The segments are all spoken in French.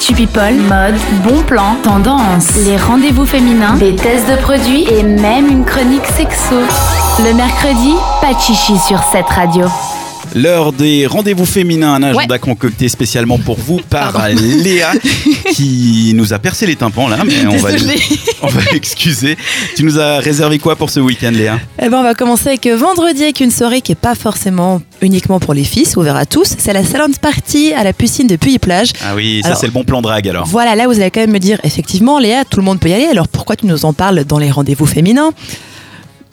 Actu People, mode, bon plan, tendance, les rendez-vous féminins, des tests de produits. Et même une chronique sexo. Le mercredi, pas de chichi sur cette radio. L'heure des rendez-vous féminins, un agenda concocté spécialement pour vous par Léa qui nous a percé les tympans là, mais on va, on va l'excuser. Tu nous as réservé quoi pour ce week-end Léa? Eh ben, on va commencer avec vendredi avec une soirée qui est pas forcément uniquement pour les c'est ouvert à tous. C'est la salon party à la piscine de Puy-Plage. Ah oui, ça c'est le bon plan drague alors. Voilà, là vous allez quand même me dire, effectivement, Léa, tout le monde peut y aller. Alors pourquoi tu nous en parles dans les rendez-vous féminins?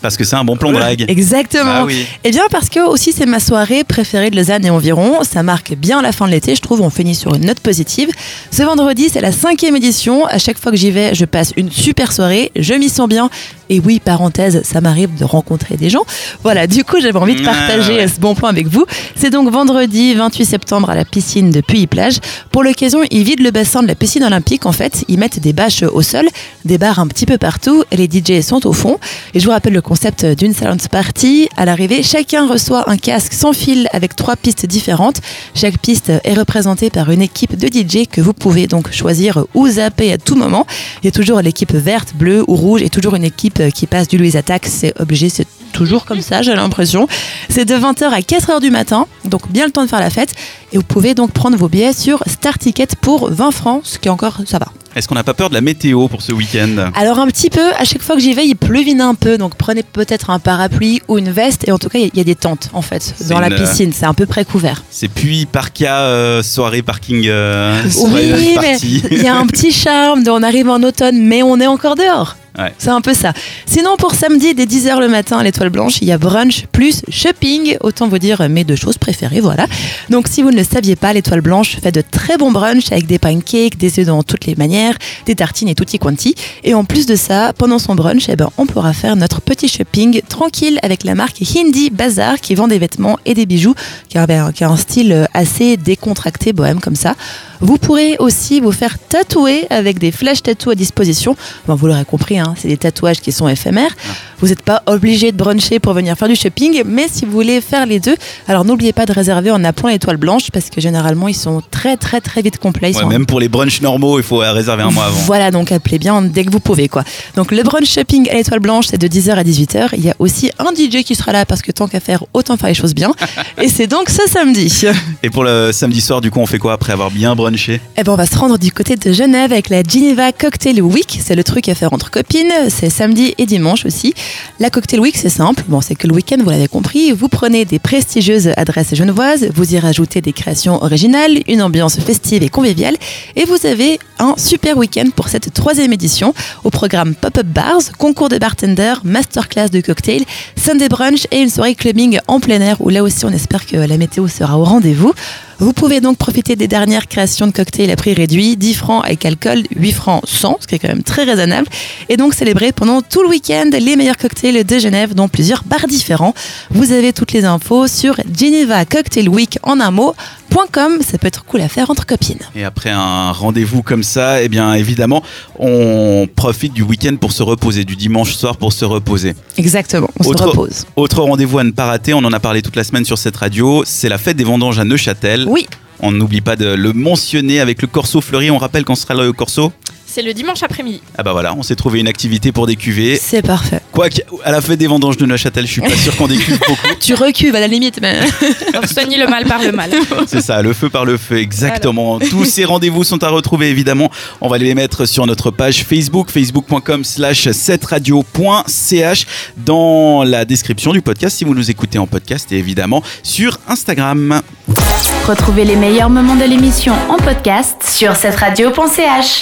Parce que c'est un bon plan drague. Exactement. Bah oui. Eh bien parce que aussi c'est ma soirée préférée de Lausanne et environ. Ça marque bien la fin de l'été, je trouve. On finit sur une note positive. Ce vendredi, c'est la cinquième édition. À chaque fois que j'y vais, je passe une super soirée. Je m'y sens bien. Et oui, parenthèse, ça m'arrive de rencontrer des gens. Voilà, du coup, j'avais envie de partager ce bon plan avec vous. C'est donc vendredi 28 septembre à la piscine de Puy-Plage. Pour l'occasion, ils vident le bassin de la piscine olympique. En fait, ils mettent des bâches au sol, des bars un petit peu partout. Et les DJ sont au fond. Et je vous rappelle le concept d'une silent party. À l'arrivée, chacun reçoit un casque sans fil avec trois pistes différentes. Chaque piste est représentée par une équipe de DJ que vous pouvez donc choisir ou zapper à tout moment. Il y a toujours l'équipe verte, bleue ou rouge et toujours une équipe qui passe du Louis Attack. C'est obligé, c'est toujours comme ça, j'ai l'impression. C'est de 20h à 4h du matin, donc bien le temps de faire la fête. Et vous pouvez donc prendre vos billets sur Star Ticket pour 20 francs, ce qui encore, ça va. Est-ce qu'on n'a pas peur de la météo pour ce week-end Alors un petit peu, à chaque fois que j'y vais, il pleuvine un peu, donc prenez peut-être un parapluie ou une veste. Et en tout cas, il y a- il y, a des tentes en fait dans la une, euh, piscine. C'est un peu près couvert. C'est puis Parka, euh, soirée parking, euh, soirée Oui, mais il y a un petit charme. On arrive en automne, mais on est encore dehors. C'est un peu ça. Sinon, pour samedi, dès 10h le matin à l'Étoile Blanche, il y a brunch plus shopping. Autant vous dire mes deux choses préférées, voilà. Donc, si vous ne le saviez pas, l'Étoile Blanche fait de très bons brunchs avec des pancakes, des œufs dans toutes les manières, des tartines et tutti quanti. Et en plus de ça, pendant son brunch, eh ben, on pourra faire notre petit shopping tranquille avec la marque Hindi Bazaar qui vend des vêtements et des bijoux, qui a, ben, qui a un style assez décontracté, bohème comme ça. Vous pourrez aussi vous faire tatouer avec des flash tattoos à disposition. Bon, vous l'aurez compris, hein, c'est des tatouages qui sont éphémères. Vous n'êtes pas obligé de bruncher pour venir faire du shopping, mais si vous voulez faire les deux, alors n'oubliez pas de réserver en appelant l'étoile blanche parce que généralement ils sont très très très vite complets. Ils Ouais, sont même pour les brunchs normaux, il faut réserver un mois avant. voilà, donc appelez bien dès que vous pouvez. quoi. Donc le brunch shopping à l'étoile blanche, c'est de 10h à 18h. Il y a aussi un DJ qui sera là parce que tant qu'à faire, autant faire les choses bien. Et c'est donc ce samedi. Et pour le samedi soir, du coup, on fait quoi après avoir bien brunché? Eh ben, on va se rendre du côté de Genève avec la Geneva Cocktail Week. C'est le truc à faire entre copines. C'est samedi et dimanche aussi. La Cocktail Week, c'est simple. Bon, c'est que le week-end, vous l'avez compris. Vous prenez des prestigieuses adresses genevoises. Vous y rajoutez des créations originales, une ambiance festive et conviviale. Et vous avez un super week-end pour cette troisième édition. Au programme Pop-up Bars, concours de bartender, masterclass de cocktail, Sunday brunch et une soirée clubbing en plein air où là aussi on espère que la météo sera au rendez-vous. Vous pouvez donc profiter des dernières créations de cocktails à prix réduit, 10 francs avec alcool, 8 francs sans, ce qui est quand même très raisonnable. Et donc célébrer pendant tout le week-end les meilleurs cocktails de Genève dans plusieurs bars différents. Vous avez toutes les infos sur Geneva Cocktail Week en un mot. .com, ça peut être cool à faire entre copines. Et après un rendez-vous comme ça, eh bien évidemment, on profite du week-end pour se reposer, du dimanche soir pour se reposer. Exactement, on Autre- se repose. Autre rendez-vous à ne pas rater, on en a parlé toute la semaine sur cette radio, c'est la fête des vendanges à Neuchâtel. Oui, On n'oublie pas de le mentionner avec le Corso fleuri. On rappelle quand sera le Corso? C'est le dimanche après-midi. Ah bah voilà, on s'est trouvé une activité pour des cuvées. c'est parfait. Quoique, à la fête des vendanges de Neuchâtel, je suis pas sûr qu'on décuve beaucoup. Tu recules à la limite, mais soignez le mal par le mal. C'est ça, le feu par le feu, exactement. Tous ces rendez-vous sont à retrouver, évidemment. On va les mettre sur notre page Facebook, facebook.com slash 7radio.ch dans la description du podcast si vous nous écoutez en podcast et évidemment sur Instagram. Retrouvez les meilleurs moments de l'émission en podcast sur cette radio.ch.